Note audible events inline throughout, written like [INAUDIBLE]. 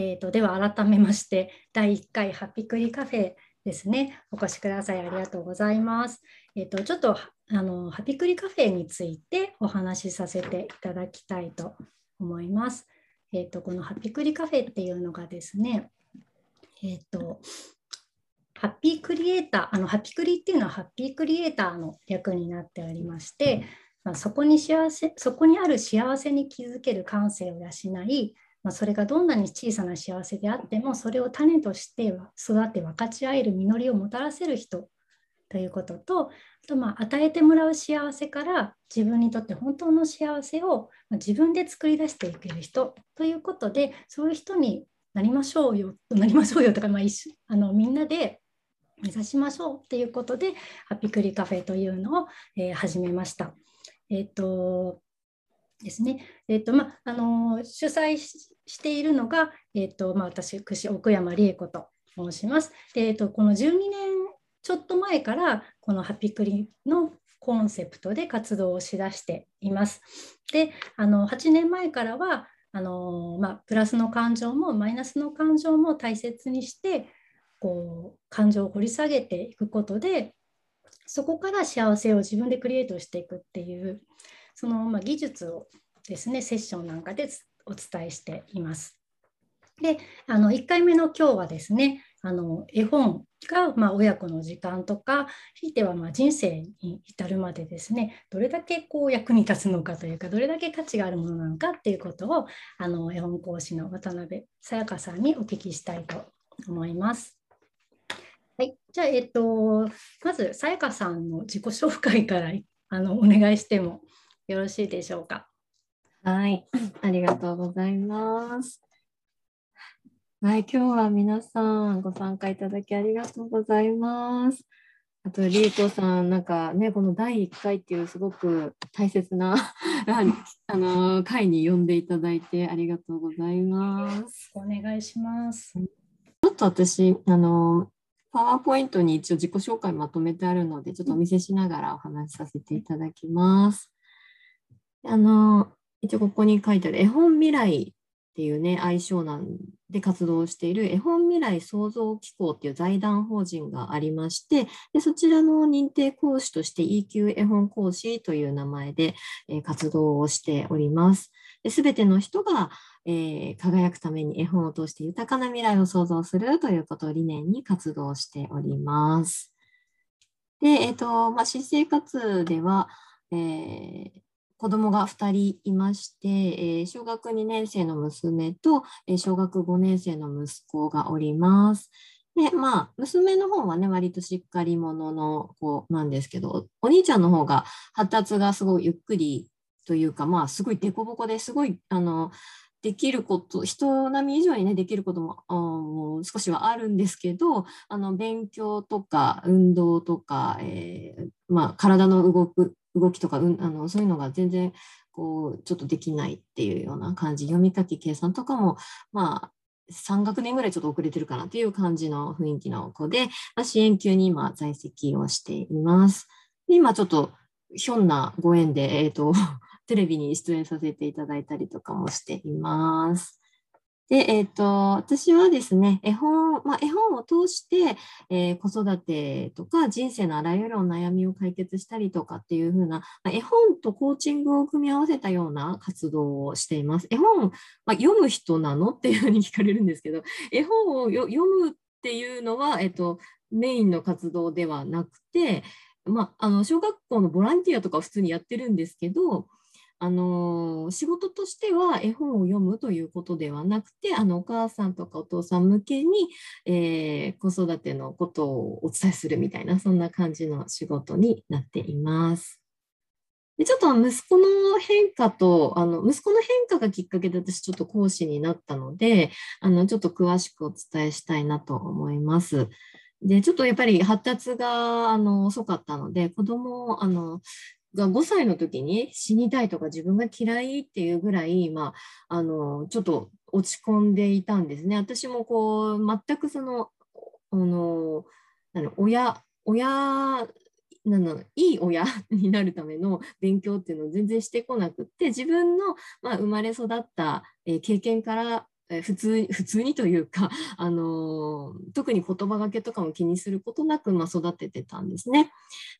えーと、では改めまして第1回ハッピクリカフェですねお越しくださいありがとうございます。えーと、ちょっとあのハピクリカフェについてお話しさせていただきたいと思います。えーと、このハピクリカフェっていうのがですね、えー、とハッピークリエイターあのハッピクリっていうのはハッピークリエイターの略になっておりまして、まあ、そこに幸せそこにある幸せに気づける感性を養いまあ、それがどんなに小さな幸せであってもそれを種として育って分かち合える実りをもたらせる人ということとあとまあ与えてもらう幸せから自分にとって本当の幸せを自分で作り出していける人ということでそういう人になりましょうよ [LAUGHS] なりましょうよとか、まあ、一あのみんなで目指しましょうっていうことでハッピクリカフェというのを、えー、始めました。えっ、ー、とですね。え、ー、とまあの主催しているのが、えっ、ー、とまあ、私、奥山理恵子と申します。でえ、ー、とこの12年ちょっと前からこのハピクリのコンセプトで活動をしだしています。であの8年前からはあの、まあ、プラスの感情もマイナスの感情も大切にしてこう感情を掘り下げていくことでそこから幸せを自分でクリエイトしていくっていうその、まあ、技術をですねセッションなんかでお伝えしています。であの1回目の今日はですねあの絵本が、まあ、親子の時間とかひいてはま人生に至るまでですねどれだけこう役に立つのかというかどれだけ価値があるものなのかっていうことをあの絵本講師の渡辺さやかさんにお聞きしたいと思います。はい、じゃあ、えっと、まずさやかさんの自己紹介からあのお願いしてもよろしいでしょうか？はい、[CLEARS THROAT] ありがとうございます。はい、今日は皆さんご参加いただきありがとうございます。あと、りえこさん、なんかね、この第1回っていうすごく大切な [LAUGHS] あの会に呼んでいただいてありがとうございます。お願いします。ちょっと私、あのパワーポイントに一応自己紹介まとめてあるので、ちょっとお見せしながらお話しさせていただきます。あの、一応ここに書いてある絵本未来っていうね、愛称なんで活動している絵本未来創造機構っていう財団法人がありまして、でそちらの認定講師として E 級絵本講師という名前で、え活動をしております。すべての人が、えー、輝くために絵本を通して豊かな未来を創造するということを理念に活動しております。で、えっ、ー、と、まあ、新生活では、えー、子供が2人いまして、えー、小学2年生の娘と、えー、小学5年生の息子がおります。で、まあ、娘の方はね、割としっかり者の子なんですけど、お兄ちゃんの方が発達がすごいゆっくりというか、まあ、すごい凸凹ですごい、あの、できること、人並み以上にね、できることもも少しはあるんですけど、あの、勉強とか運動とか、えー、まあ、体の動く、動きとか、うん、あのそういうのが全然こうちょっとできないっていうような感じ読み書き計算とかもまあ3学年ぐらいちょっと遅れてるかなっていう感じの雰囲気の子で、まあ、支援級に今在籍をしています。で今ちょっとひょんなご縁で、えーと [LAUGHS] テレビに出演させていただいたりとかもしています。で、えっ、ー、と、私はですね、絵本、まあ、絵本を通して、えー、子育てとか人生のあらゆるお悩みを解決したりとかっていう風な、まあ、絵本とコーチングを組み合わせたような活動をしています。絵本、まあ、読む人なのっていうふうに聞かれるんですけど、[LAUGHS] 絵本を読むっていうのは、えっ、ー、と、メインの活動ではなくて、まあ、あの小学校のボランティアとか普通にやってるんですけど、あの仕事としては絵本を読むということではなくてあのお母さんとかお父さん向けに、えー、子育てのことをお伝えするみたいなそんな感じの仕事になっています。でちょっと息子の変化とあの息子の変化がきっかけで私ちょっと講師になったのであのちょっと詳しくお伝えしたいなと思います。でちょっとやっぱり発達があの遅かったので子供あのが5歳の時に死にたいとか自分が嫌いっていうぐらい、まあ、あのちょっと落ち込んでいたんですね。私もこう全くそのあの親親なんだいい親 [LAUGHS] になるための勉強っていうのを全然してこなくって自分の、まあ、生まれ育った、え経験から普通普通にというか、あの特に言葉がけとかも気にすることなく、まあ、育ててたんですね。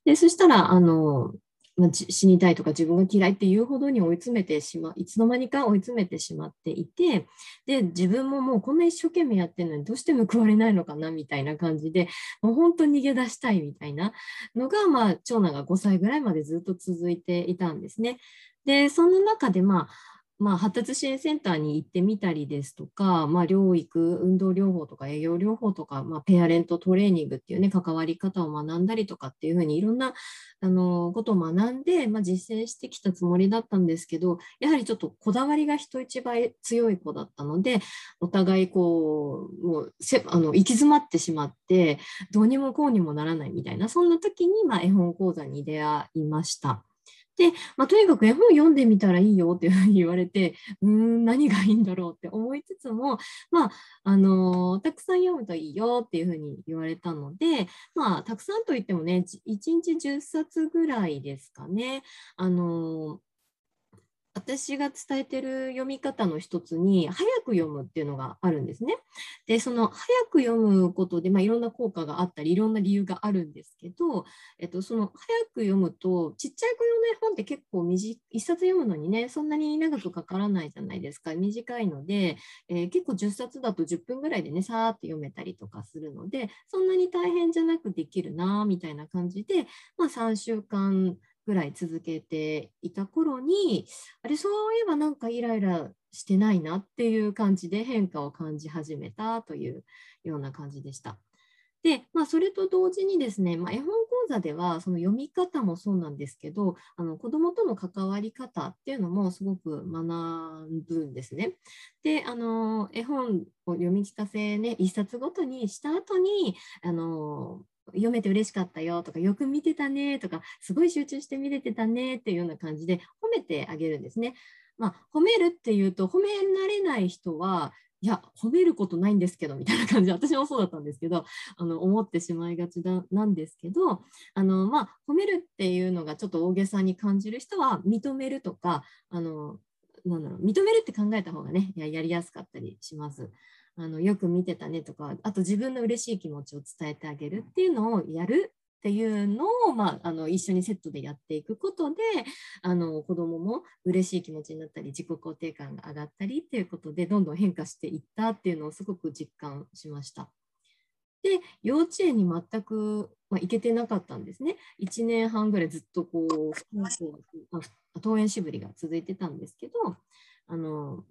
でそしたら、あのまあ、死にたいとか自分が嫌いっていうほどに追い詰めてしまういつの間にか追い詰めてしまっていてで自分ももうこんな一生懸命やってるのにどうして報われないのかなみたいな感じでもう本当に逃げ出したいみたいなのが、まあ、長男が5歳ぐらいまでずっと続いていたんですね。でそんな中でまあまあ、発達支援センターに行ってみたりですとか、まあ、療育、運動療法とか栄養療法とか、まあ、ペアレントトレーニングっていうね、関わり方を学んだりとかっていうふうにいろんなあのことを学んで、まあ、実践してきたつもりだったんですけど、やはりちょっとこだわりが人一倍強い子だったので、お互いこう、もうせあの行き詰まってしまって、どうにもこうにもならないみたいな、そんな時に、まあ、絵本講座に出会いました。で、まあ、とにかく絵本読んでみたらいいよっていうふうに言われて、[LAUGHS] うーん、何がいいんだろうって思いつつも、まあ、あのー、たくさん読むといいよっていうふうに言われたので、まあ、たくさんといってもね、1日10冊ぐらいですかね。あのー私が伝えてる読み方の一つに早く読むっていうのがあるんですね。でその早く読むことで、まあ、いろんな効果があったりいろんな理由があるんですけど、えっと、その早く読むとちっちゃい子用の絵本って結構短一冊読むのにねそんなに長くかからないじゃないですか短いので、えー、結構10冊だと10分ぐらいでねさーって読めたりとかするのでそんなに大変じゃなくできるなみたいな感じで、まあ、3週間ぐらい続けていた頃にあれそういえばなんかイライラしてないなっていう感じで変化を感じ始めたというような感じでした。で、まあ、それと同時にですね、まあ、絵本講座ではその読み方もそうなんですけどあの子どもとの関わり方っていうのもすごく学ぶんですね。であの絵本を読み聞かせね一冊ごとにした後にあの読めて嬉しかったよとかよく見てたねとかすごい集中して見れてたねっていうような感じで褒めてあげるんですね。まあ、褒めるっていうと褒められない人はいや褒めることないんですけどみたいな感じで私もそうだったんですけどあの思ってしまいがちだなんですけどあの、まあ、褒めるっていうのがちょっと大げさに感じる人は認めるとかあのなんだろう認めるって考えた方がねややりやすかったりします。あのよく見てたねとかあと自分の嬉しい気持ちを伝えてあげるっていうのをやるっていうのを、まあ、あの一緒にセットでやっていくことであの子どもも嬉しい気持ちになったり自己肯定感が上がったりっていうことでどんどん変化していったっていうのをすごく実感しました。で幼稚園に全く、まあ、行けてなかったんですね。1年半ぐらいずっとこう登園しぶりが続いてたんですけどあの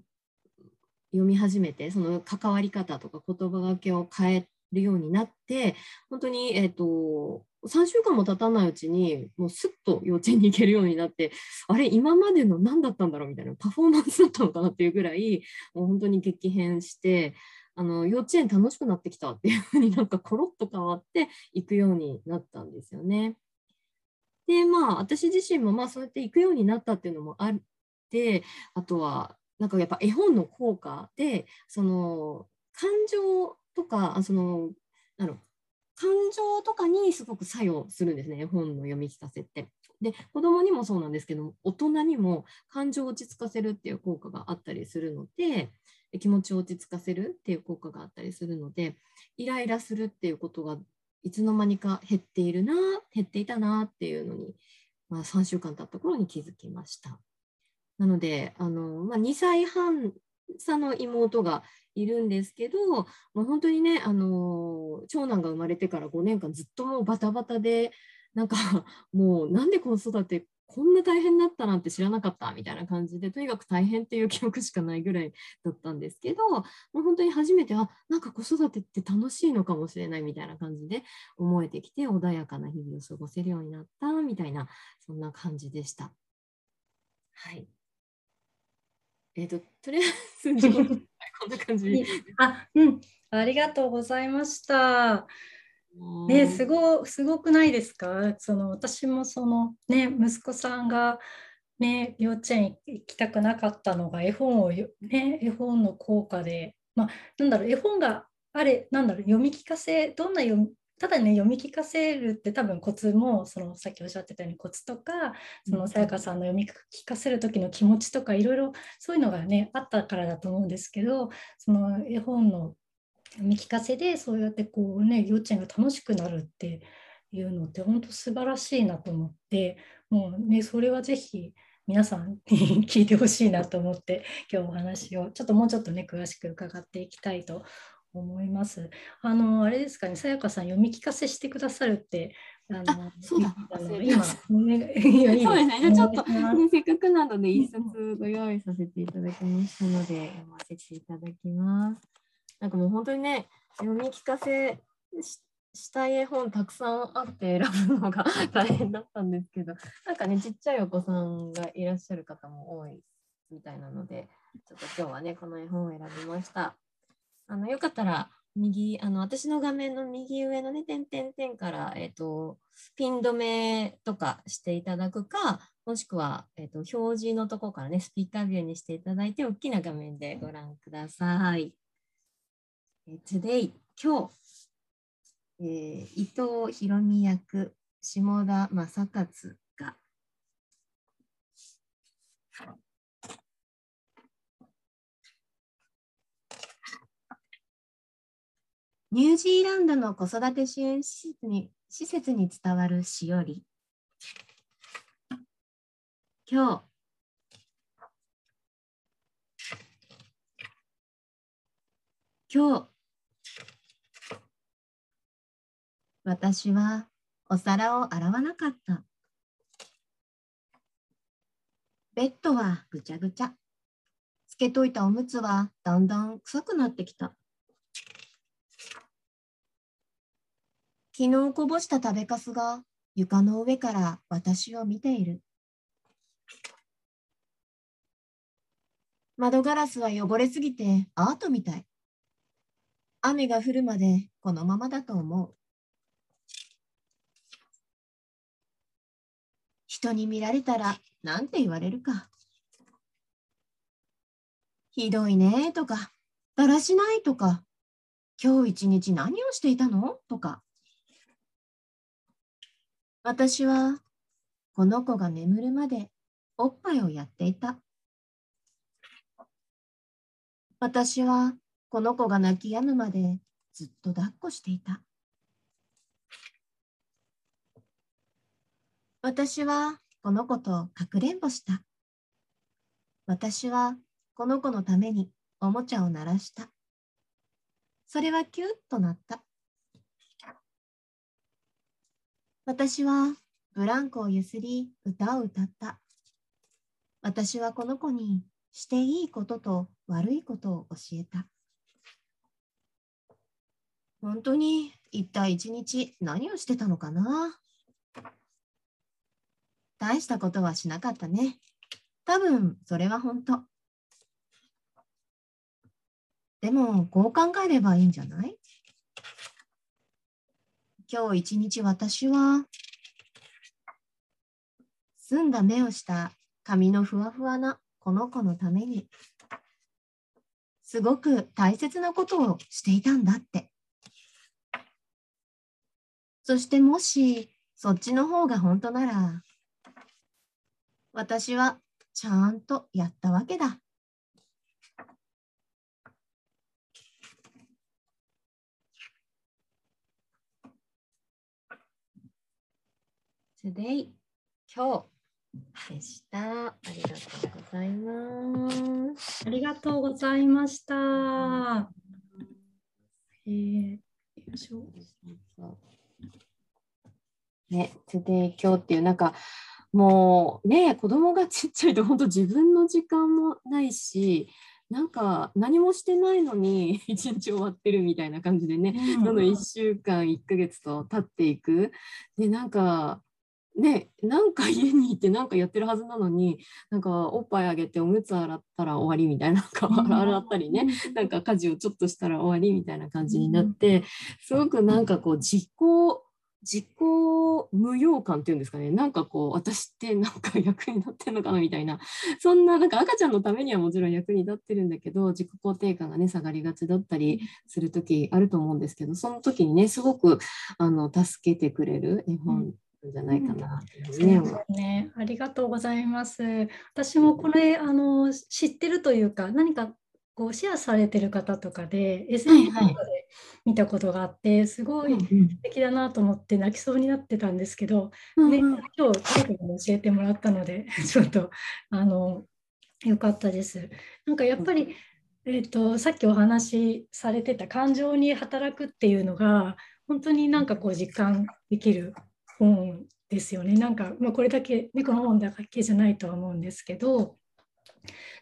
読み始めてその関わり方とか言葉がけを変えるようになって本当に、えーと、3週間も経たないうちにもうすっと幼稚園に行けるようになってあれ今までの何だったんだろうみたいなパフォーマンスだったのかなっていうぐらいもう本当に激変してあの幼稚園楽しくなってきたっていうふうになんかコロッと変わっていくようになったんですよね。でまあ私自身もまあそうやって行くようになったっていうのもあってあとはなんかやっぱ絵本の効果でその感情とかそのあの感情とかにすごく作用するんですね絵本の読み聞かせって。で子供にもそうなんですけど大人にも感情を落ち着かせるっていう効果があったりするので気持ちを落ち着かせるっていう効果があったりするのでイライラするっていうことがいつの間にか減っているな減っていたなっていうのに、まあ、3週間経った頃に気づきました。なのであの、まあ、2歳半差の妹がいるんですけど、もう本当にね、あの長男が生まれてから5年間ずっともうバタバタで、なんか [LAUGHS] もうなんで子育てこんな大変だったなんて知らなかったみたいな感じでとにかく大変っていう記憶しかないぐらいだったんですけどもう本当に初めてあなんか子育てって楽しいのかもしれないみたいな感じで思えてきて穏やかな日々を過ごせるようになったみたいなそんな感じでした。はいえっ、ー、と、とりあえず、[LAUGHS] こんな感じ。あ、うん、ありがとうございました。ね、すごすごくないですか？その私もその、ね、息子さんが、ね、幼稚園行きたくなかったのが絵本を、ね、絵本の効果で、まあ、なんだろう絵本があれなんだろう読み聞かせどんな読みただね読み聞かせるって多分コツもそのさっきおっしゃってたようにコツとかそのさやかさんの読み聞かせる時の気持ちとかいろいろそういうのがねあったからだと思うんですけどその絵本の読み聞かせでそうやってこうね幼稚園が楽しくなるっていうのって本当素晴らしいなと思ってもうねそれはぜひ皆さんに [LAUGHS] 聞いてほしいなと思って今日お話をちょっともうちょっとね詳しく伺っていきたいと思います。あのあれですかね、さやかさん読み聞かせしてくださるってあのそうだあの今そうですね。じゃちょっと、ね、[LAUGHS] せっかくなので一冊ご用意させていただきましたので読ませていただきます。なんかもう本当にね読み聞かせしたい絵本たくさんあって選ぶのが [LAUGHS] 大変だったんですけど、なんかねちっちゃいお子さんがいらっしゃる方も多いみたいなので、ちょっと今日はねこの絵本を選びました。あのよかったら右あの私の画面の右上のね点々点から、えーと、ピン止めとかしていただくかもしくは、えーと、表示のとこからねスピーカービューにしていただいて大きな画面でご覧ください。えー、Today 今日、えー、伊藤博美役下田正勝がニュージーランドの子育て支援施設に施設に伝わるしおり。今日、今日、私はお皿を洗わなかった。ベッドはぐちゃぐちゃ。つけといたおむつはだんだん臭くなってきた。昨日こぼした食べかすが床の上から私を見ている。窓ガラスは汚れすぎてアートみたい。雨が降るまでこのままだと思う。人に見られたらなんて言われるか。ひどいねとか、だらしないとか、今日一日何をしていたの？とか。私はこの子が眠るまでおっぱいをやっていた。私はこの子が泣き止むまでずっと抱っこしていた。私はこの子とかくれんぼした。私はこの子のためにおもちゃを鳴らした。それはキュッとなった。私はブランコをゆすり歌を歌った。私はこの子にしていいことと悪いことを教えた。本当に一体一日何をしてたのかな？大したことはしなかったね。多分それは本当。でもこう考えればいいんじゃない？今日一日私は澄んだ目をした髪のふわふわなこの子のためにすごく大切なことをしていたんだって。そしてもしそっちの方が本当なら私はちゃんとやったわけだ。Today 今日でした。ありがとうございます。ありがとうございました。えー、よいしょ。ね、today 今日っていうなんかもうね子供がちっちゃいと本当自分の時間もないしなんか何もしてないのに [LAUGHS] 一日終わってるみたいな感じでね、うん、どんどん1週間1ヶ月と経っていくでなんかね、なんか家にいてなんかやってるはずなのになんかおっぱいあげておむつ洗ったら終わりみたいななんか洗ったりねなんか家事をちょっとしたら終わりみたいな感じになってすごくなんかこう実行自己無用感っていうんですかねなんかこう私ってなんか役に立ってるのかなみたいなそんななんか赤ちゃんのためにはもちろん役に立ってるんだけど自己肯定感がね下がりがちだったりする時あると思うんですけどその時にねすごくあの助けてくれる絵本じゃないかな、うん、ねね。ありがとうございます。私もこれあの知ってるというか何かこうシェアされてる方とかで SNS で見たことがあって、すごい素敵だなと思って泣きそうになってたんですけど、ね、今日誰かに教えてもらったので [LAUGHS] ちょっとあのよかったです。なんかやっぱり、えーと、さっきお話しされてた感情に働くっていうのが本当になんかこう実感できる本ですよね。なんか、まあ、これだけ、猫の本だけじゃないとは思うんですけど、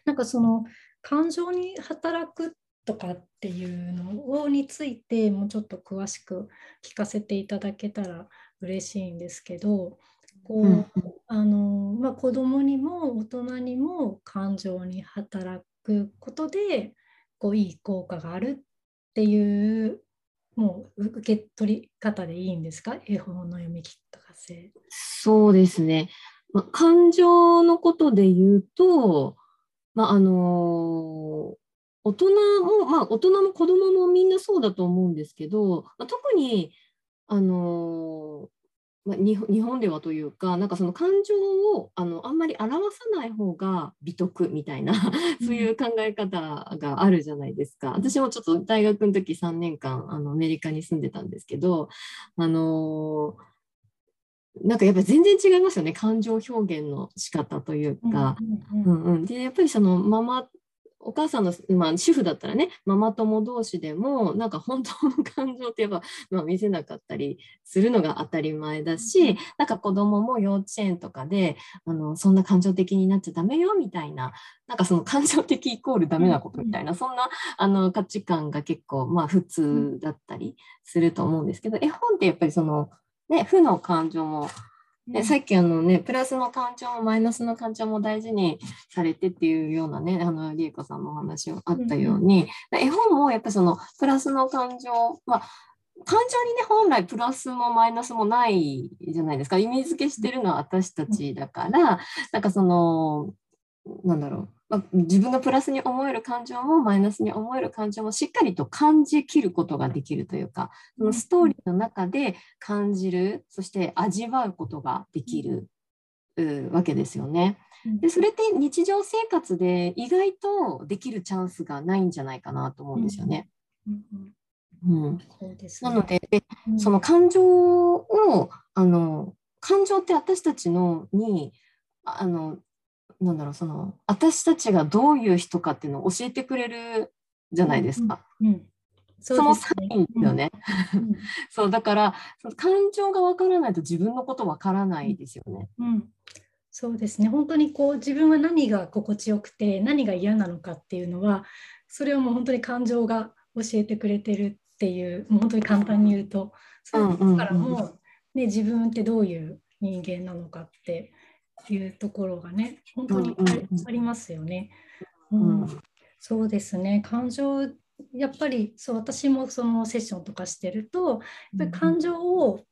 なんかその感情に働くとかっていうのについてもうちょっと詳しく聞かせていただけたら嬉しいんですけど、こう、うん、あのまあ、子供にも大人にも感情に働くことでこういい効果があるっていうもう受け取り方でいいんですか？絵本の読みせ。そうですね。まあ、感情のことで言うと、まあ、あの大人も、まあ、大人も子供もみんなそうだと思うんですけど、まあ、特に、あのまあ、日本ではというかなんかその感情をあのあんまり表さない方が美徳みたいなそういう考え方があるじゃないですか。私もちょっと大学の時3年間あのアメリカに住んでたんですけどあのなんかやっぱり全然違いますよね感情表現の仕方というか。うんうん、でやっぱりそのママお母さんの、まあ、主婦だったらねママ友同士でもなんか本当の感情ってやっぱ、[LAUGHS] まあ、見せなかったりするのが当たり前だしなんか子供も幼稚園とかであのそんな感情的になっちゃダメよみたいななんかその感情的イコールダメなことみたいな、そんなあの価値観が結構まあ普通だったりすると思うんですけど絵本ってやっぱりそのね負の感情も。でさっきあのね、プラスの感情もマイナスの感情も大事にされてっていうようなね、あの、りえこさんのお話があったように、うん、絵本もやっぱそのプラスの感情、まあ、感情にね、本来プラスもマイナスもないじゃないですか。意味付けしてるのは私たちだから、なんかその、なんだろう、まあ、自分がプラスに思える感情もマイナスに思える感情もしっかりと感じきることができるというかそのストーリーの中で感じるそして味わうことができる、わけですよね。でそれって日常生活で意外とできるチャンスがないんじゃないかなと思うんですよね。うん。なのでで、その感情をあの感情って私たちのにあのなんだろうその私たちがどういう人かっていうのを教えてくれるじゃないですか。うんうん。そそのサインですよね。うん、[LAUGHS] そうだからその感情がわからないと自分のことわからないですよね。うん、そうですね。本当にこう自分は何が心地よくて何が嫌なのかっていうのはそれをもう本当に感情が教えてくれてるっていうもう本当に簡単に言うとそうだからもう、ね、自分ってどういう人間なのかっていうところがね本当にありますよね。うん、うん、そうですね。感情やっぱりそう私もそのセッションとかしてるとやっぱり感情を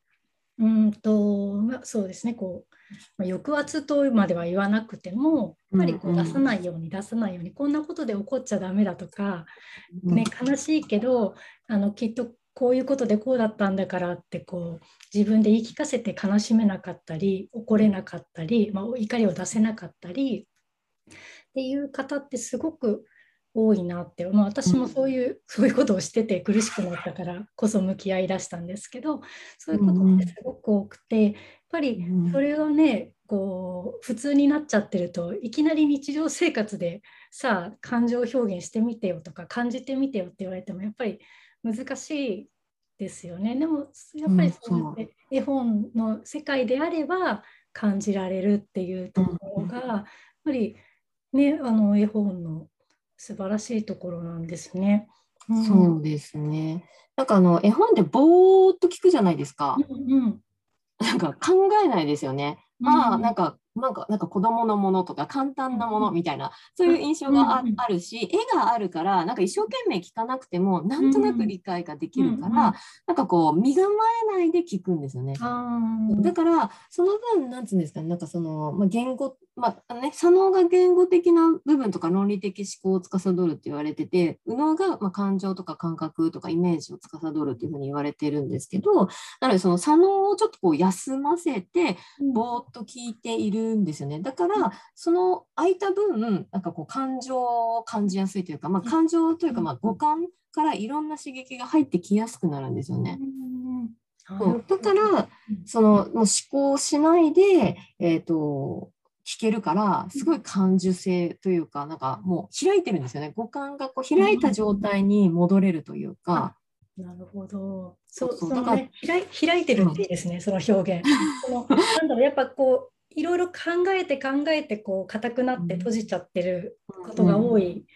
うんと、まあ、そうですね。こう、まあ、抑圧とまでは言わなくてもやっぱりこう出さないように出さないように、こんなことで怒っちゃダメだとか、ね、悲しいけどあのきっとこういうことでこうだったんだからってこう自分で言い聞かせて悲しめなかったり怒れなかったり、まあ、怒りを出せなかったりっていう方ってすごく多いなって、まあ、私もそういう、うん、そういうことをしてて苦しくなったからこそ向き合いだしたんですけどそういうことってすごく多くてやっぱりそれをねこう普通になっちゃってるといきなり日常生活でさあ感情表現してみてよとか感じてみてよって言われてもやっぱり難しいですよね。でもやっぱりそうやって絵本の世界であれば感じられるっていうところが、やっぱりねあの絵本の素晴らしいところなんですね。うん、そうですね。なんかあの絵本でぼーっと聞くじゃないですか。うんうん、なんか考えないですよね。まあなんかなんかなんか子供のものとか簡単なものみたいな、そういう印象があ,、あるし絵があるからなんか一生懸命聞かなくてもなんとなく理解ができるから、なんかこう身構えないで聞くんですよね。だからその分なんつうんですかねなんかその、まあ、言語まあね左脳が言語的な部分とか論理的思考を司るって言われてて右脳がまあ感情とか感覚とかイメージを司るっていうふうに言われてるんですけどなのでその左脳をちょっとこう休ませてぼーっと聞いているんですよね。だから、その空いた分、なんかこう感情を感じやすいというか、まあ、感情というか、まあ、五感からいろんな刺激が入ってきやすくなるんですよね。うん、だから、そのもう思考しないで、えっ、ー、と、聞けるから、すごい感受性というか、なんかもう開いてるんですよね。五感がこう開いた状態に戻れるというか。なるほど。そう、そうそのね、開開いてるっていいですね、うん、その表現。[LAUGHS] そのなんだろう、やっぱこう、いろいろ考えて考えてこう硬くなって閉じちゃってることが多い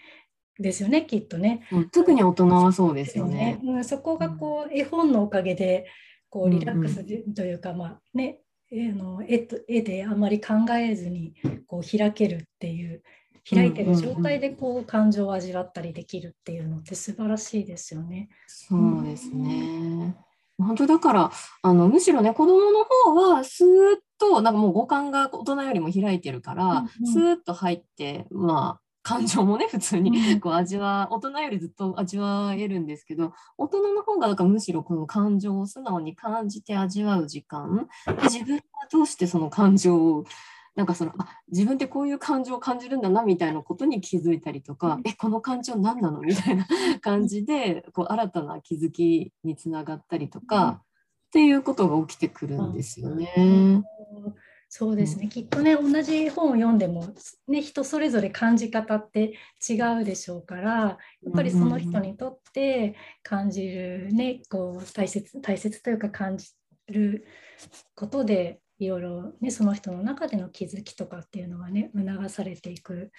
ですよね、うん、きっとね、うん、特に大人はそうですよね。うん、そこがこう絵本のおかげでこうリラックスというか、まあね絵の絵と絵であまり考えずにこう開けるっていう開いてる状態でこう感情を味わったりできるっていうのって素晴らしいですよね。そうですね。本当だからあのむしろね子供の方はスーッとなんかもう五感が大人よりも開いてるから、うんうん、スーッと入ってまあ感情もね普通にこう味は大人よりずっと味わえるんですけど大人の方がなんかむしろこの感情を素直に感じて味わう時間。自分はどうしてその感情をなんかそのあ自分ってこういう感情を感じるんだなみたいなことに気づいたりとか、うん、えこの感情何なの？みたいな感じでこう新たな気づきにつながったりとか、うん、っていうことが起きてくるんですよね。うん。そうですね、きっとね同じ本を読んでも、ね、人それぞれ感じ方って違うでしょうからやっぱりその人にとって感じる、ね、こう大切大切というか感じることでいろいろ、ね、その人の中での気づきとかっていうのがね促されていく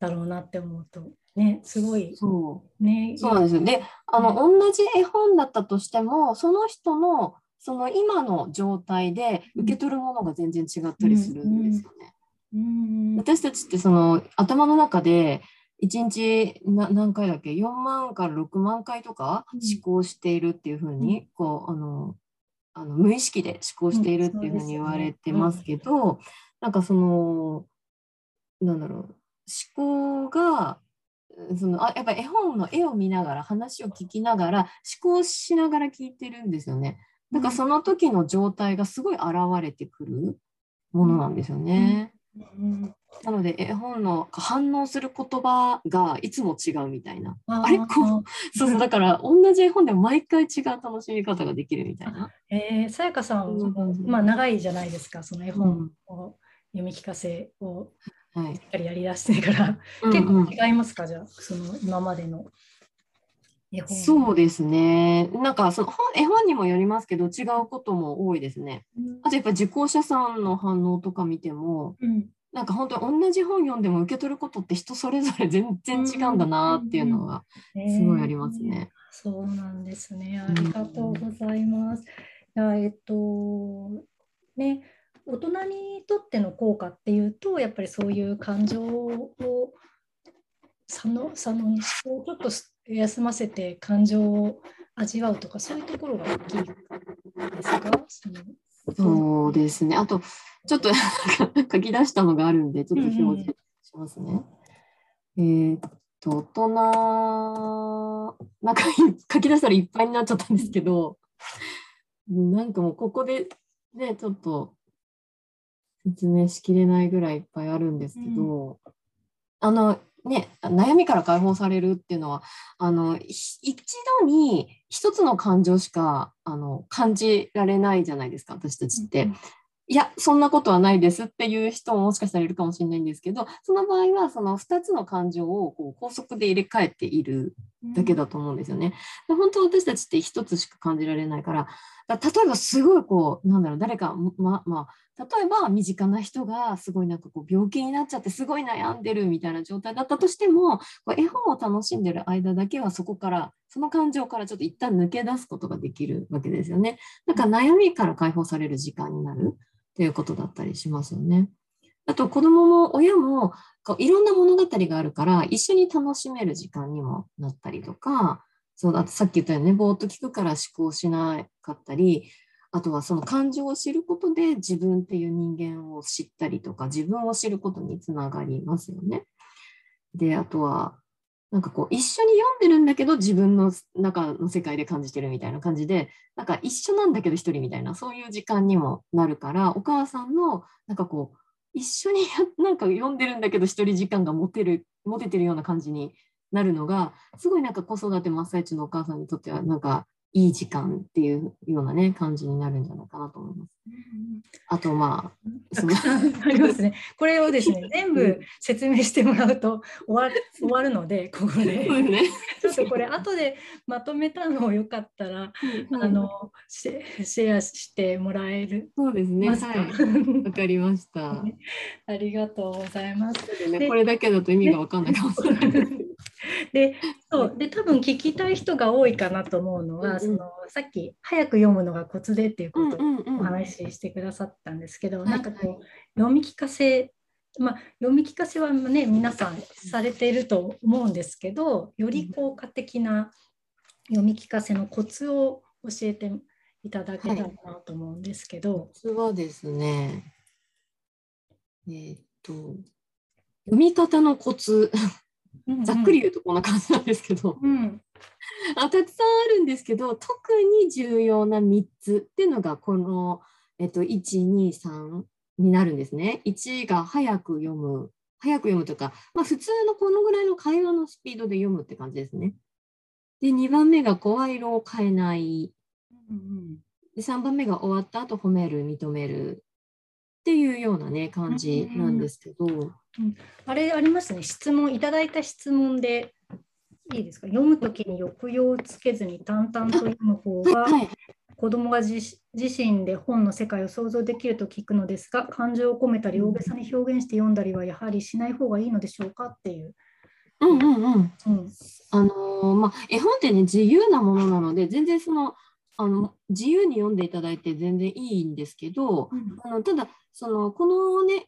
だろうなって思うとねすごいそう,、ね、そうなんですよ。であの、ね、同じ絵本だったとしてもその人のその今の状態で受け取るものが全然違ったりするんですよね。うん。私たちってその頭の中で1日何回だっけ？4万から6万回とか思考しているっていうふうに、こうあのあの無意識で思考しているっていうふうに言われてますけど、うんねうん、なんかそのなんだろう思考がそのあやっぱり絵本の絵を見ながら話を聞きながら思考しながら聞いてるんですよね。だからその時の状態がすごい現れてくるものなんですよね。うんなので絵本の反応する言葉がいつも違うみたいな。あれ？こう [LAUGHS] そうそうだから同じ絵本でも毎回違う楽しみ方ができるみたいな。えー、さやかさん、まあ、長いじゃないですかその絵本を読み聞かせをしっかりやりだしてから、はい、結構違いますか、じゃあその今までのそうですね。なんかその絵本にもよりますけど違うことも多いですね。うん、あとやっぱ受講者さんの反応とか見ても、うん、なんか本当同じ本読んでも受け取ることって人それぞれ全然違うんだなっていうのがすごいありますね。えー、そうなんですね。ありがとうございます。うん、えっとね大人にとっての効果っていうとやっぱりそういう感情をそのそのちょっと休ませて感情を味わうとかそういうところが大きいですか？そうですね。あと、ちょっと [LAUGHS] 書き出したのがあるんで、ちょっと表示しますね。うんうん、えー、っと、大人、なんか書き出したらいっぱいになっちゃったんですけど、なんかもうここでね、ちょっと説明しきれないぐらいいっぱいあるんですけど、うん、あの、ね、悩みから解放されるっていうのはあの一度に一つの感情しかあの感じられないじゃないですか私たちって。うんいや、そんなことはないですっていう人ももしかしたらいるかもしれないんですけど、その場合はその2つの感情をこう高速で入れ替えているだけだと思うんですよね。で本当私たちって1つしか感じられないから、例えばすごいこう、なんだろう、誰か、ま、まあ、例えば身近な人がすごいなんかこう病気になっちゃってすごい悩んでるみたいな状態だったとしても、こう絵本を楽しんでる間だけはそこから、その感情からちょっと一旦抜け出すことができるわけですよね。だから悩みから解放される時間になるっていうことだったりしますよね。あと子供も親もこういろんな物語があるから一緒に楽しめる時間にもなったりとか、そうあとさっき言ったようにね、ぼーっと聞くから思考しなかったり、あとはその感情を知ることで自分っていう人間を知ったりとか、自分を知ることにつながりますよね。で、あとは、なんかこう一緒に読んでるんだけど自分の中の世界で感じてるみたいな感じでなんか一緒なんだけど一人みたいなそういう時間にもなるからお母さんのなんかこう一緒になんか読んでるんだけど一人時間が持てる持ててるような感じになるのがすごいなんか子育て真っ最中のお母さんにとってはなんかいい時間っていうようなね感じになるんじゃないかなと思います。あとまあたくさんありますね。[LAUGHS] これをですね全部説明してもらうと終わる終わるのでここで、ね、ちょっとこれ後でまとめたのをよかったら、あのシェアしてもらえる？そうですね。はい。わかりました。[LAUGHS] ありがとうございます。ね、これだけだと意味がわかんないかもしれない。[LAUGHS] でそうで多分聞きたい人が多いかなと思うのは、うんうん、そのさっき早く読むのがコツでっていうことをお話ししてくださったんですけど、うんうんうん、なんかこう読み聞かせまあ、読み聞かせはね皆さんされていると思うんですけどより効果的な読み聞かせのコツを教えていただけたらなと思うんですけど。コツはですねえー、っと読み方のコツざっくり言うとこんな感じなんですけど、うん、あたくさんあるんですけど特に重要な3つっていうのがこの、えっと、123になるんですね。1が早く読む早く読むとか、まあ、普通のこのぐらいの会話のスピードで読むって感じですね。で2番目が声色を変えない。うんで3番目が終わった後褒める認めるっていうようなね感じなんですけど、うん、あれありますね。質問いただいた質問でいいですか？読むときに抑揚をつけずに淡々と読む方が、はいはい、子供が自身で本の世界を想像できると聞くのですが感情を込めたり大げさに表現して読んだりはやはりしない方がいいのでしょうかっていう。うんうんうん。うん、あのー、まあ絵本ってね自由なものなので全然そのあの自由に読んでいただいて全然いいんですけど、うん、あのただそのこのね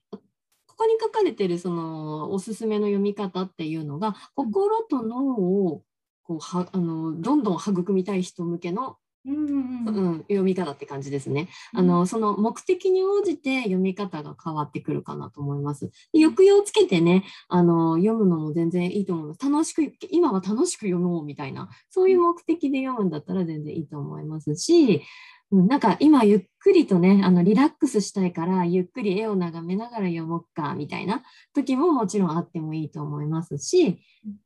ここに書かれてるそのおすすめの読み方っていうのが心と脳をこうはあのどんどん育みたい人向けの、うんうんうんうん、読み方って感じですね。あのその目的に応じて読み方が変わってくるかなと思います。抑揚をつけてねあの読むのも全然いいと思います。楽しく今は楽しく読もうみたいなそういう目的で読むんだったら全然いいと思いますし、うん、なんか今ゆっくりとねあのリラックスしたいからゆっくり絵を眺めながら読もうかみたいな時ももちろんあってもいいと思いますしっ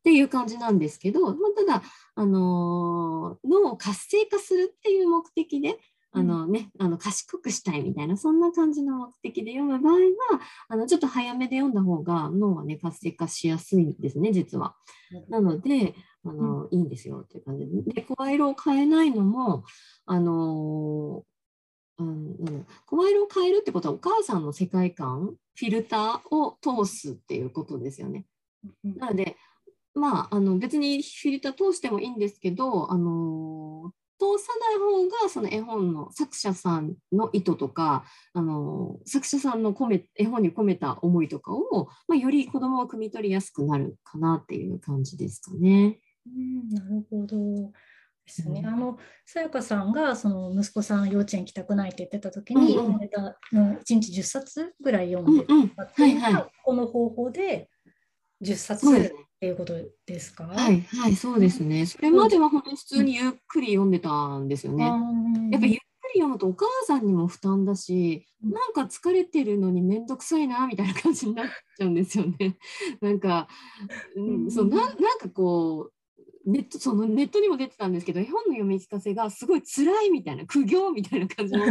ていう感じなんですけど、まあ、ただ、あのー脳を活性化するっていう目的であのね、あの賢くしたいみたいなそんな感じの目的で読む場合はあのちょっと早めで読んだ方が脳はね活性化しやすいんですね実は。なのであの、いいんですよっていう感じで。で声色を変えないのもあのうんうん、声色を変えるってことはお母さんの世界観フィルターを通すっていうことですよね。なのでまあ、あの別にフィルター通してもいいんですけど、あの通さない方がその絵本の作者さんの意図とか、あの作者さんの込め絵本に込めた思いとかを、まあ、より子どもが汲み取りやすくなるかなっていう感じですかね。うん、なるほどですね。うん。あのさやかさんがその息子さん幼稚園行きたくないって言ってた時に、うんうん。読んだうん、1日10冊ぐらい読んでたっていうのが、はいはい。この方法で10冊っていうことですか？はい、はい、そうですね。それまでは本当に普通にゆっくり読んでたんですよね。うんやっぱゆっくり読むとお母さんにも負担だし、うんなんか疲れてるのに面倒くさいなみたいな感じになっちゃうんですよね。[LAUGHS] なんか、ううんん、そうななんかこうネットそのネットにも出てたんですけど絵本の読み聞かせがすごい辛いみたいな苦行みたいな感じの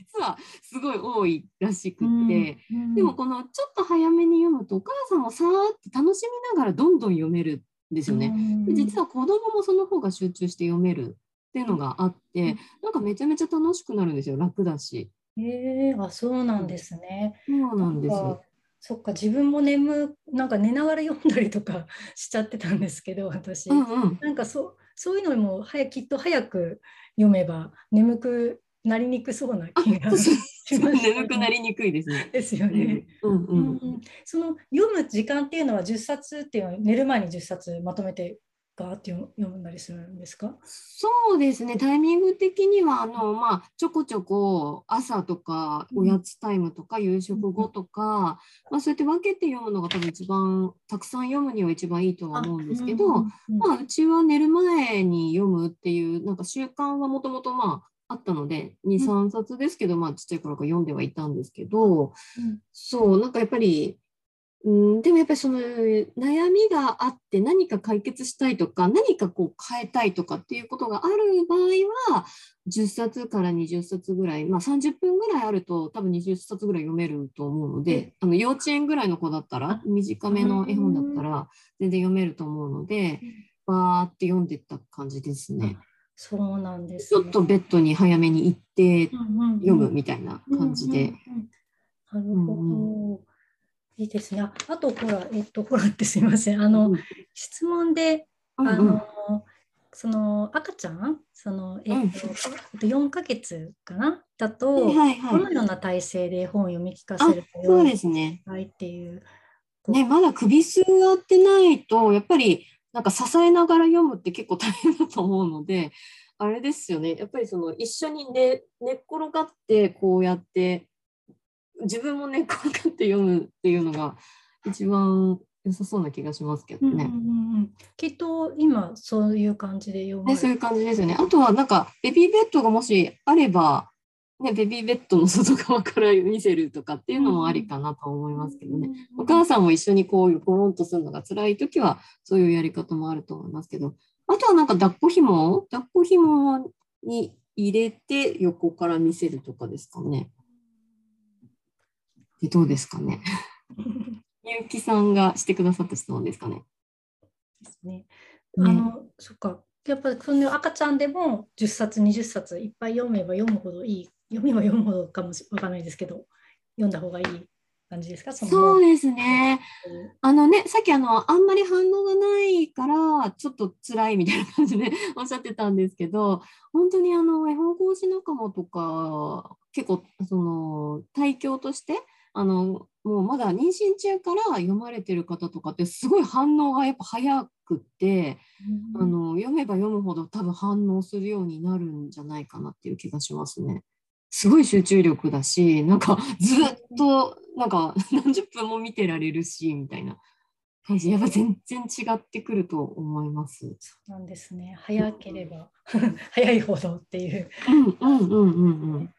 実はすごい多いらしくって。うんでもこのちょっと早めに読むとお母さんもさーって楽しみながらどんどん読めるんですよね。で実は子供もその方が集中して読めるっていうのがあって、うんなんかめちゃめちゃ楽しくなるんですよ楽だし。へえあそうなんですね。そうなんですかよ。そっか自分も眠なんか寝ながら読んだりとか [LAUGHS] しちゃってたんですけど私、うんうん。なんかそうそういうのも早きっと早く読めば眠くなりにくそうな気がししました眠くなりにくいです。ね。ですよね。うんうんうん。その読む時間っていうのは10冊っていうのは寝る前に10冊まとめてガーって読読んだりするんですか？そうですね、タイミング的にはあの、まあ、ちょこちょこ朝とかおやつタイムとか夕食後とか、まあ、そうやって分けて読むのが多分一番たくさん読むには一番いいとは思うんですけど、うんうんうん。まあ、うちは寝る前に読むっていうなんか習慣はもともとまああったので23冊ですけど、まあ、ちっちゃい頃から読んではいたんですけどそうなんかやっぱりうん、でもやっぱりその悩みがあって何か解決したいとか何かこう変えたいとかっていうことがある場合は10冊から20冊ぐらい、まあ、30分ぐらいあると多分20冊ぐらい読めると思うのであの幼稚園ぐらいの子だったら短めの絵本だったら全然読めると思うのでバーって読んでった感じですね。そうなんです、ちょっとベッドに早めに行って読読むみたいな感じで。なるほど。いいですね。ああと、ほら、えっと、ほらってすみません。あの、質問で、あうんうんの、その赤ちゃん、その、えっと、えっと4ヶ月かな？だと、はいはいはいどのような体勢で絵本を読み聞かせるかそうですね。はいっていう。ね、まだ首座ってないと、やっぱりなんか支えながら読むって結構大変だと思うので、あれですよね、やっぱりその一緒に寝寝っ転がってこうやって、自分も寝っ転がって読むっていうのが一番良さそうな気がしますけどね。うんうんうんうんきっと今そういう感じで読まね、れそういう感じですよね。あとはなんかベビーベッドがもしあれば、ね、ベビーベッドの外側から見せるとかっていうのもありかなと思いますけどね。お母さんも一緒にこうゴロンとするのが辛い時はそういうやり方もあると思いますけどあとはなんか抱っこ紐？抱っこ紐に入れて横から見せるとかですかね。でどうですかね。ゆうきさんがしてくださった質問ですかね。ですね。ねあの、そっか。やっぱりその赤ちゃんでも10冊、20冊いっぱい読めば読むほどいい、読めば読むほどかもしわかんないですけど、読んだ方がいい感じですか？そうですね。あのね、さっきあの、あんまり反応がないから、ちょっと辛いみたいな感じで [LAUGHS] おっしゃってたんですけど、本当にあの、絵本講師仲間とか、結構、その、対響として、あの、もうまだ妊娠中から読まれてる方とかって、すごい反応がやっぱ早くって、あの、読めば読むほど多分反応するようになるんじゃないかなっていう気がしますね。すごい集中力だし、なんかずっとなんか [LAUGHS] 何十分も見てられるし、みたいな感じ。やっぱ全然違ってくると思います。そうなんですね。早ければ [LAUGHS] 早いほどっていう。うんうんうんうんうん。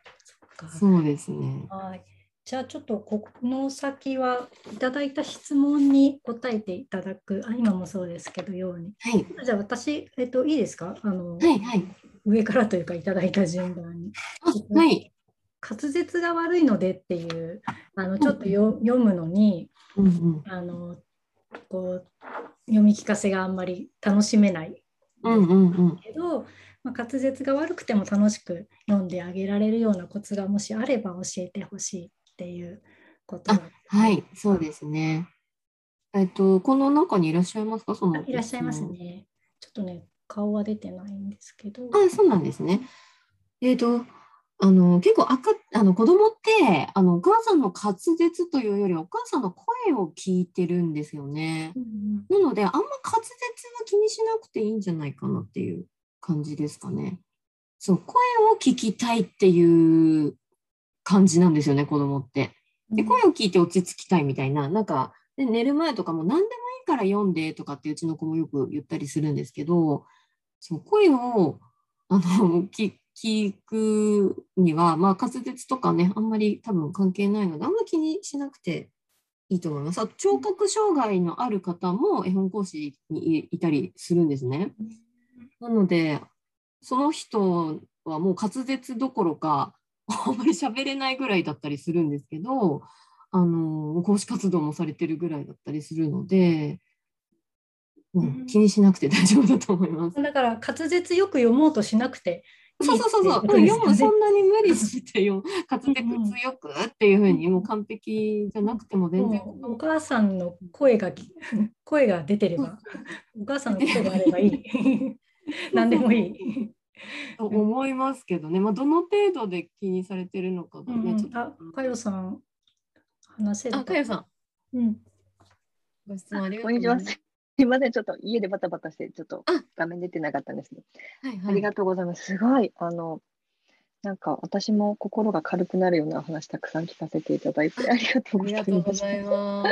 そうですね。はい。じゃあちょっとこの先はいただいた質問に答えていただく、あ今もそうですけどように。はい。じゃあ私、えっと、いいですか？あの、はいはい。上からというかいただいた順番に。あ、はい。滑舌が悪いのでっていうあのちょっとよ読むのにうんうん。あのこう読み聞かせがあんまり楽しめないうんうんうん。けど、まあ、滑舌が悪くても楽しく読んであげられるようなコツがもしあれば教えてほしいっていうことあはい、そうですね。えっと、この中にいらっしゃいますか？そのあいらっしゃいます。ね。ちょっとね顔は出てないんですけど。あ、そうなんですね。えっ、と、あの、結構赤、あの、子供って、あの、お母さんの滑舌というよりは、お母さんの声を聞いてるんですよね。うんなので、あんま滑舌は気にしなくていいんじゃないかなっていう感じですかね。そう、声を聞きたいっていう感じなんですよね、子供って。うんで、声を聞いて落ち着きたいみたいな、なんか、で寝る前とかも何でもいいから読んでとかってうちの子もよく言ったりするんですけど、そう声をあの聞聞くには、まあ、滑舌とかね、あんまり多分関係ないので、あんま気にしなくていいと思います。あと聴覚障害のある方も絵本講師にいたりするんですね。なので、その人はもう滑舌どころか、あんまり喋れないぐらいだったりするんですけど、あの講師活動もされてるぐらいだったりするので、ううんん、気にしなくて大丈夫だと思います。だから滑舌よく読もうとしなくてそうそうそうそう、っていうん、読むそんなに無理して読む滑舌よくっていうふうにもう完璧じゃなくても全然もうお母さんの声が [LAUGHS] 声が出てれば、お母さんの声があればいい。[LAUGHS] 何でもいい。と思いますけどね、まあ、どの程度で気にされてるのかがね、うんちょっと。あ、かよさん、話せるあ、かよさん、ん。うん。ご質問ありがこと。うございます。すいません、ちょっと家でバタバタして、ちょっとあ画面出てなかったんですけど、はいはい。ありがとうございます。すごい、あの、なんか私も心が軽くなるような話たくさん聞かせていただいて、ありがとうございます。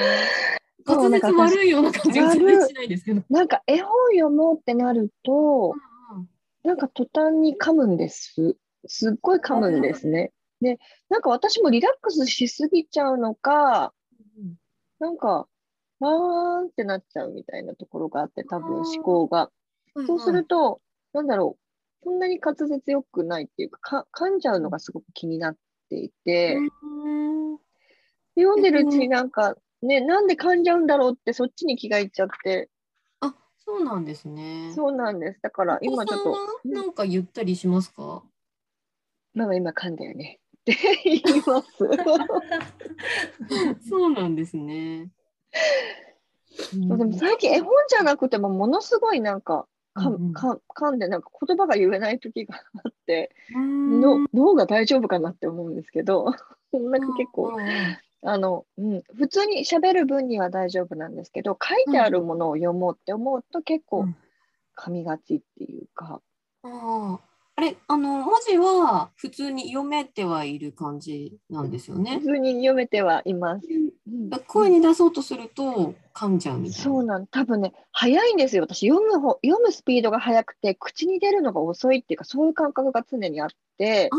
滑舌悪いような感じがしないですけど。なんか絵本読もうってなると、なんか途端に噛むんです。すっごい噛むんですね。で、なんか私もリラックスしすぎちゃうのか、なんか、わーんってなっちゃうみたいなところがあって、多分思考が。そうすると、なんだろう、そんなに滑舌よくないっていうか、か噛んじゃうのがすごく気になっていて、読んでるうちになんか、ね、なんで噛んじゃうんだろうってそっちに気がいっちゃって、あ、そうなんですね。そうなんです。だから今ちょっと、お子さんはなんか言ったりしますか？ママ今噛んだよねって言います。[LAUGHS] そうなんですね。でも最近絵本じゃなくてもものすごいなんかかうんうん。か噛んでなんか言葉が言えない時があって、うん。の脳が大丈夫かなって思うんですけど、[LAUGHS] なんか結構うんうんあの、うん、普通に喋る分には大丈夫なんですけど、書いてあるものを読もうって思うと結構うん。噛みがちっていうか、ああ、あれ、あの文字は普通に読めてはいる感じなんですよね普。通に読めてはいます。うん声に出そうとすると噛んじゃうみたいな。そうなん、多分ね、早いんですよ。私、読む方、読むスピードが速くて、口に出るのが遅いっていうか、そういう感覚が常にあってあ、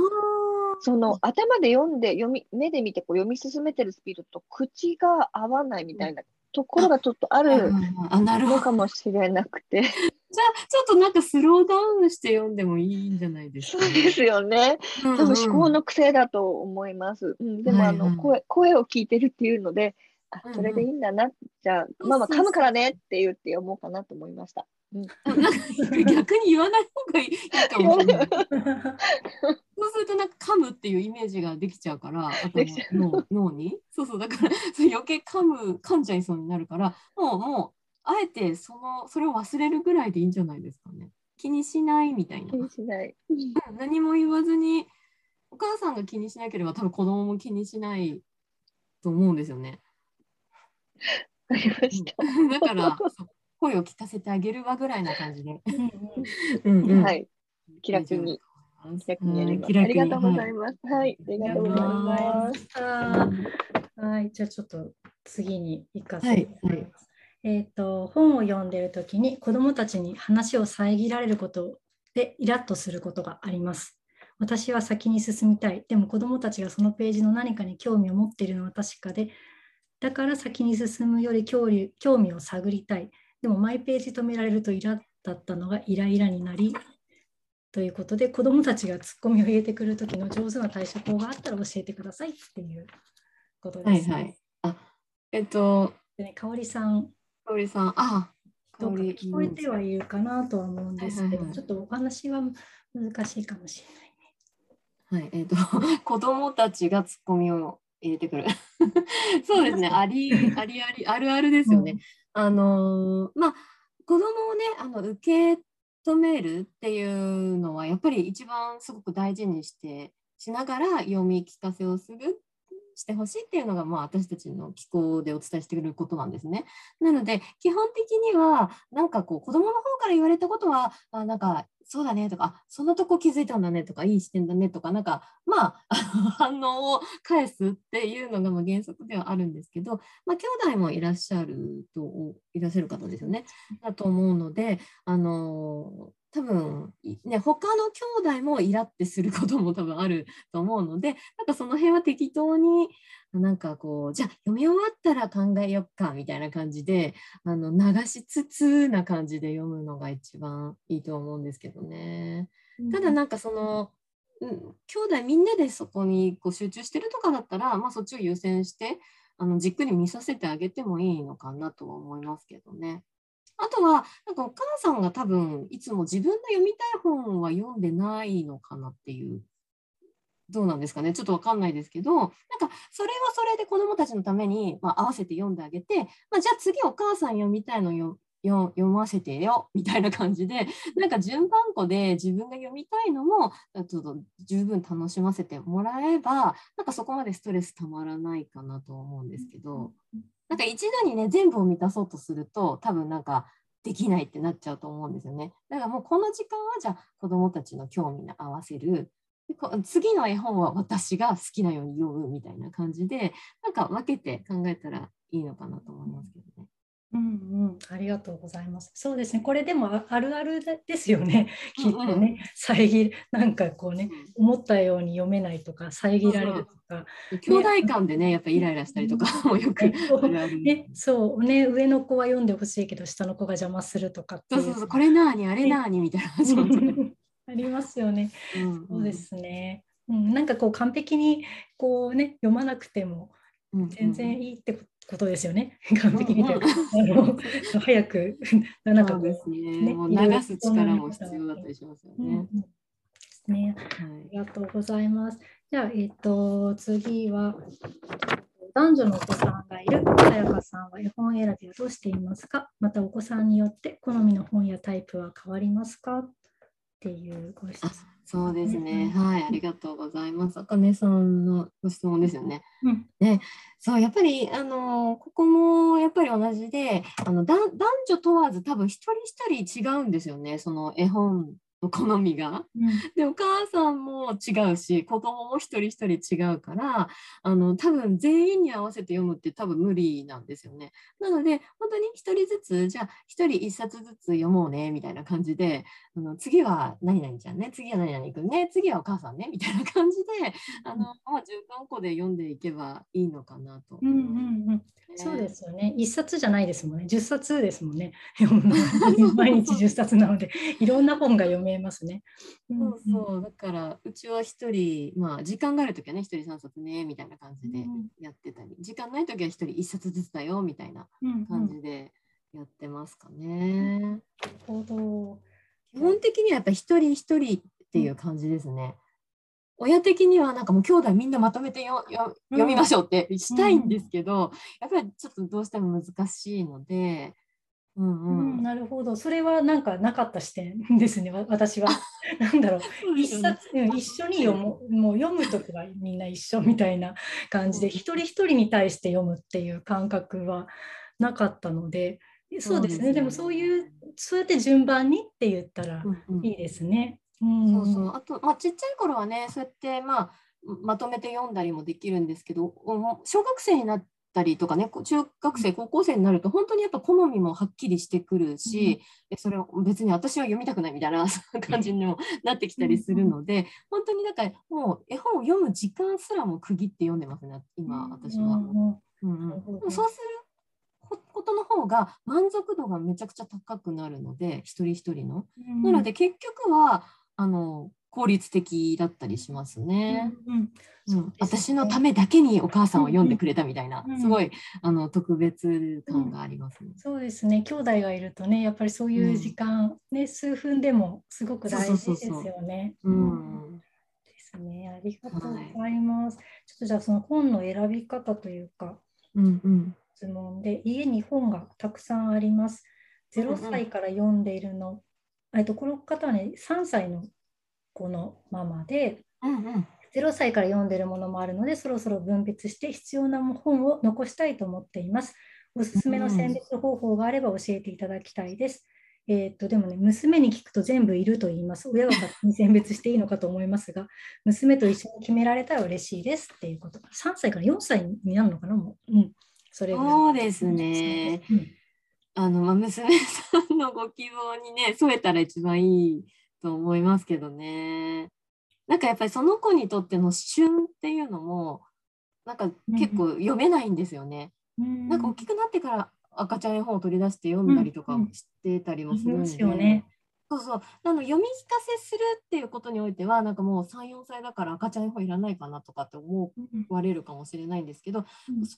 その頭で読んで、読み、目で見てこう読み進めてるスピードと口が合わないみたいなところがちょっとあ、るあ、なる。のかもしれなくて。じゃあ、ちょっとなんかスローダウンして読んでもいいんじゃないですか、そうですよね。うんうん。多分思考の癖だと思います。うん、でも、あの、はいはい声、声を聞いてるっていうので、あ、それでいいんだな。じゃあ、ママ噛むからねって言って読もうかなと思いました。うん。あなんか逆に言わない方がいいかもしれない。[LAUGHS] そうするとなんか噛むっていうイメージができちゃうから、脳脳に。そうそう、だから [LAUGHS] それ余計噛む、噛んじゃいそうになるから、もう、もう、あえてその、それを忘れるぐらいでいいんじゃないですかね。気にしないみたいな。気にしない。うん何も言わずに、お母さんが気にしなければ多分子供も気にしないと思うんですよね。わかりました。うんだから、声を聞かせてあげるわぐらいな感じで。うんうんはい。気楽に、気楽にやります。うんありがとうございはます。はい。ありがとうございます。はい、じゃあちょっと次に行かせてもらいます。えっ、と本を読んでいるときに子どもたちに話を遮られることでイラッとすることがあります。私は先に進みたい。でも子どもたちがそのページの何かに興味を持っているのは確かで、だから先に進むより興味興味を探りたい。でもマイページ止められるとイラだったのがイライラになり、ということで子どもたちがツッコミを入れてくるときの上手な対処法があったら教えてくださいっていうことです、ね。はいはい。あ、えっと、でね、香織さん、香織さん、あ、どうか聞こえてはいるかなとは思うんですけど、ちょっとお話は難しいかもしれないね。はい、えっと、[LAUGHS] 子供たちがツッコミを入れてくる。[LAUGHS] そうで [LAUGHS] すね、あり、ありあり、あるあるですよね。あのーまあ、子供をね、あの、受け止めるっていうのは、やっぱり一番すごく大事にして、しながら読み聞かせをする、してほしいっていうのが、まあ、私たちの機構でお伝えしてくれることなんですね。なので、基本的には、なんかこう、子供の方から言われたことは、あなんか、そうだねとか、あそのとこ気づいたんだねとか、いい視点だねとか、なんか、まあ、[LAUGHS] 反応を返すっていうのがま原則ではあるんですけど、まあ、兄弟もいらっしゃると、いらっしゃる方ですよね。だと思うので、あの多分いね、他の兄弟もイラってすることも多分あると思うので、なんかその辺は適当に、なんかこう、じゃあ読み終わったら考えよっかみたいな感じで、あの流しつつな感じで読むのが一番いいと思うんですけどね。ただなんかその、うん、兄弟みんなでそこにこう集中してるとかだったら、まあ、そっちを優先してあのじっくり見させてあげてもいいのかなとは思いますけどね。はなんかお母さんが多分いつも自分の読みたい本は読んでないのかなっていう。どうなんですかねちょっとわかんないですけど、なんかそれはそれで子どもたちのために、まあ、合わせて読んであげて、まあ、じゃあ次お母さん読みたいのよよ読ませてよみたいな感じでなんか順番こで自分が読みたいのもちょっと十分楽しませてもらえばなんかそこまでストレスたまらないかなと思うんですけどなんか一度にね全部を満たそうとすると多分なんかできないってなっちゃうと思うんですよね。だからもうこの時間はじゃあ子どもたちの興味に合わせる次の絵本は私が好きなように読むみたいな感じでなんか分けて考えたらいいのかなと思いますけどね。うんうん、ありがとうございます。そうですね。これでもあるあるですよね。きっとね、遮なんかこうね、思ったように読めないとか、遮られるとか。兄弟間でね、やっぱイライラしたりとかもよくあるある。ね、そう。ね、上の子は読んでほしいけど、下の子が邪魔するとかそうそうそう、これなーに、あれなーにみたいな。ありますよね。うんうん、そうですね。うん、なんかこう完璧にこうね読まなくても全然いいってことですよね。[LAUGHS] 完璧に。というか、[LAUGHS] あの早くなんかですね、もう流す力も必要だったりしますよね。うんね、ありがとうございます。じゃあ、えっ、ー、と、次は、男女のお子さんがいるさやかさんは絵本選びはどうしていますか？またお子さんによって好みの本やタイプは変わりますか？っていうご質問。そうですね、はい、ありがとうございます。あかねさんのご質問ですよね。うん、で、そうやっぱりあのここもやっぱり同じで、あの男女問わず多分一人一人違うんですよね。その絵本の好みが、うん、でお母さんも違うし子供も一人一人違うからあの多分全員に合わせて読むって多分無理なんですよね。なので本当に一人ずつじゃあ一人一冊ずつ読もうねみたいな感じであの次は何々ちゃんね次は何々くんね次はお母さんねみたいな感じであの、まあ、順番こで読んでいけばいいのかなと。うんうんうんそうですよね。一冊じゃないですもんね。十冊ですもんね。[LAUGHS] [LAUGHS] 毎日十冊なので、いろんな本が読めますね。そうそう。だからうちは一人、まあ時間があるときはね、一人三冊ねみたいな感じでやってたり、時間ないときは一人一冊ずつだよみたいな感じでやってますかね。なるほど。基本的にはやっぱ一人一人っていう感じですね。親的にはなんかもう兄弟みんなまとめてよよ読みましょうってしたいんですけど、うん、やっぱりちょっとどうしても難しいので。うんうん。うん、なるほど。それはなんかなかった視点ですね私は。なんだろう。ね、一冊、一緒に読むもう読む時はみんな一緒みたいな感じで、一人一人に対して読むっていう感覚はなかったのでそうですね、ね、でもそういうそうやって順番にって言ったらいいですね。そうそう。あと、まあ、ちっちゃい頃はねそうやって、まあ、まとめて読んだりもできるんですけど小学生になったりとかね中学生高校生になると本当にやっぱ好みもはっきりしてくるし、うん、それを別に私は読みたくないみたいな [LAUGHS] 感じにもなってきたりするので、うん、本当にだからもう絵本を読む時間すらも区切って読んでますね今私は。うんうん、そうすることの方が満足度がめちゃくちゃ高くなるので一人一人の。なので結局はあの効率的だったりしますね。うん、うん、私のためだけにお母さんを読んでくれたみたいな、うん、すごいあの特別感がありますね、うん、そうですね。兄弟がいるとね、やっぱりそういう時間、ね数分でもすごく大事ですよね。うん。ですね。ありがとうございます。はい、ちょっとじゃあその本の選び方というか、うんうん、質問で家に本がたくさんあります。0歳から読んでいるのえっと、この方はね、3歳の子のママで、うんうん、0歳から読んでるものもあるので、そろそろ分別して必要な本を残したいと思っています。おすすめの選別方法があれば教えていただきたいです。うん、えー、っとでもね、娘に聞くと全部いると言います。親が勝手に選別していいのかと思いますが、娘と一緒に決められたら嬉しいですっていうこと。3歳から4歳になるのかなもう、うん、それそうですね。うん。あの、まあ、娘さんのご希望にね、[LAUGHS] 添えたら一番いいと思いますけどね。なんかやっぱりその子にとっての旬っていうのも、なんか結構読めないんですよね。うん、なんか大きくなってから赤ちゃん絵本を取り出して読んだりとかしてたりもするんで、うん。うんね、そうそう。あの読み聞かせするっていうことにおいてはなんかもう34歳だから赤ちゃん絵本いらないかなとかって思われるかもしれないんですけど、うん、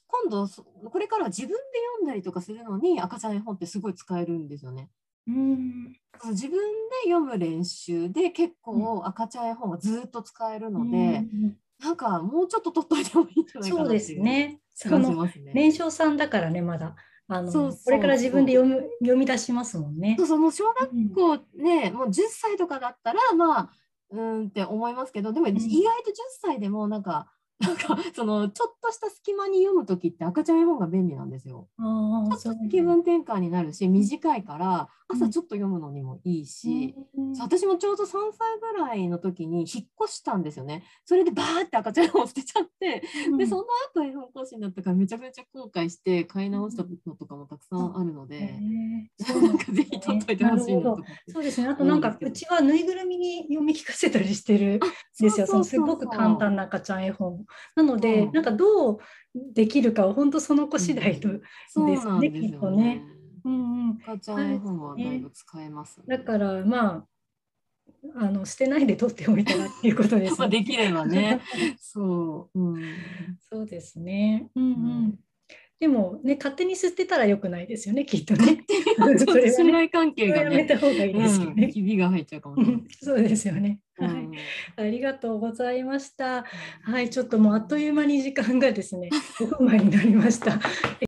今度これからは自分で読んだりとかするのに赤ちゃん絵本ってすごい使えるんですよね。うん、自分で読む練習で結構赤ちゃん絵本はずっと使えるので、うん、なんかもうちょっと取っといてもいいんじゃないかなそうですね。その年少さんだからねまだあのこれから自分で読む読み出しますもんね。そう。そうもう小学校ね、もう10歳とかだったらまあうーんって思いますけどでも意外と10歳でもなんかなんかそのちょっとした隙間に読む時って赤ちゃん絵本が便利なんですよ。ちょっと気分転換になるし短いから朝ちょっと読むのにもいいし、うん私もちょうど3歳ぐらいの時に引っ越したんですよね。それでバーって赤ちゃん絵本捨てちゃって、でその後絵本講師になったからめちゃめちゃ後悔して買い直したのとかもたくさんあるので、へえなんかぜひ取っといてほしいなと思って。そうですね。あとなんかうちはぬいぐるみに読み聞かせたりしてるんですよ。すごく簡単な赤ちゃん絵本。なので、うんなんかどうできるかは本当その子次第と。そうですねなんですよきっとねね。うんうん。赤ちゃん絵本はだいぶ使えます、ね。だからまああの捨てないで取っておいたらっていうことです [LAUGHS] まあね。できればね。[LAUGHS] そう。うん。そうですね。うんううんん。でもね勝手に捨てたら良くないですよねきっとね。ちょっと信頼関係がね。やめた方がいいですようん、ね。ひびが入っちゃうかもしれない。そうですよね。はい。うんありがとうございました。はい、ちょっともうあっという間に時間がですね、[LAUGHS] 5分前になりました。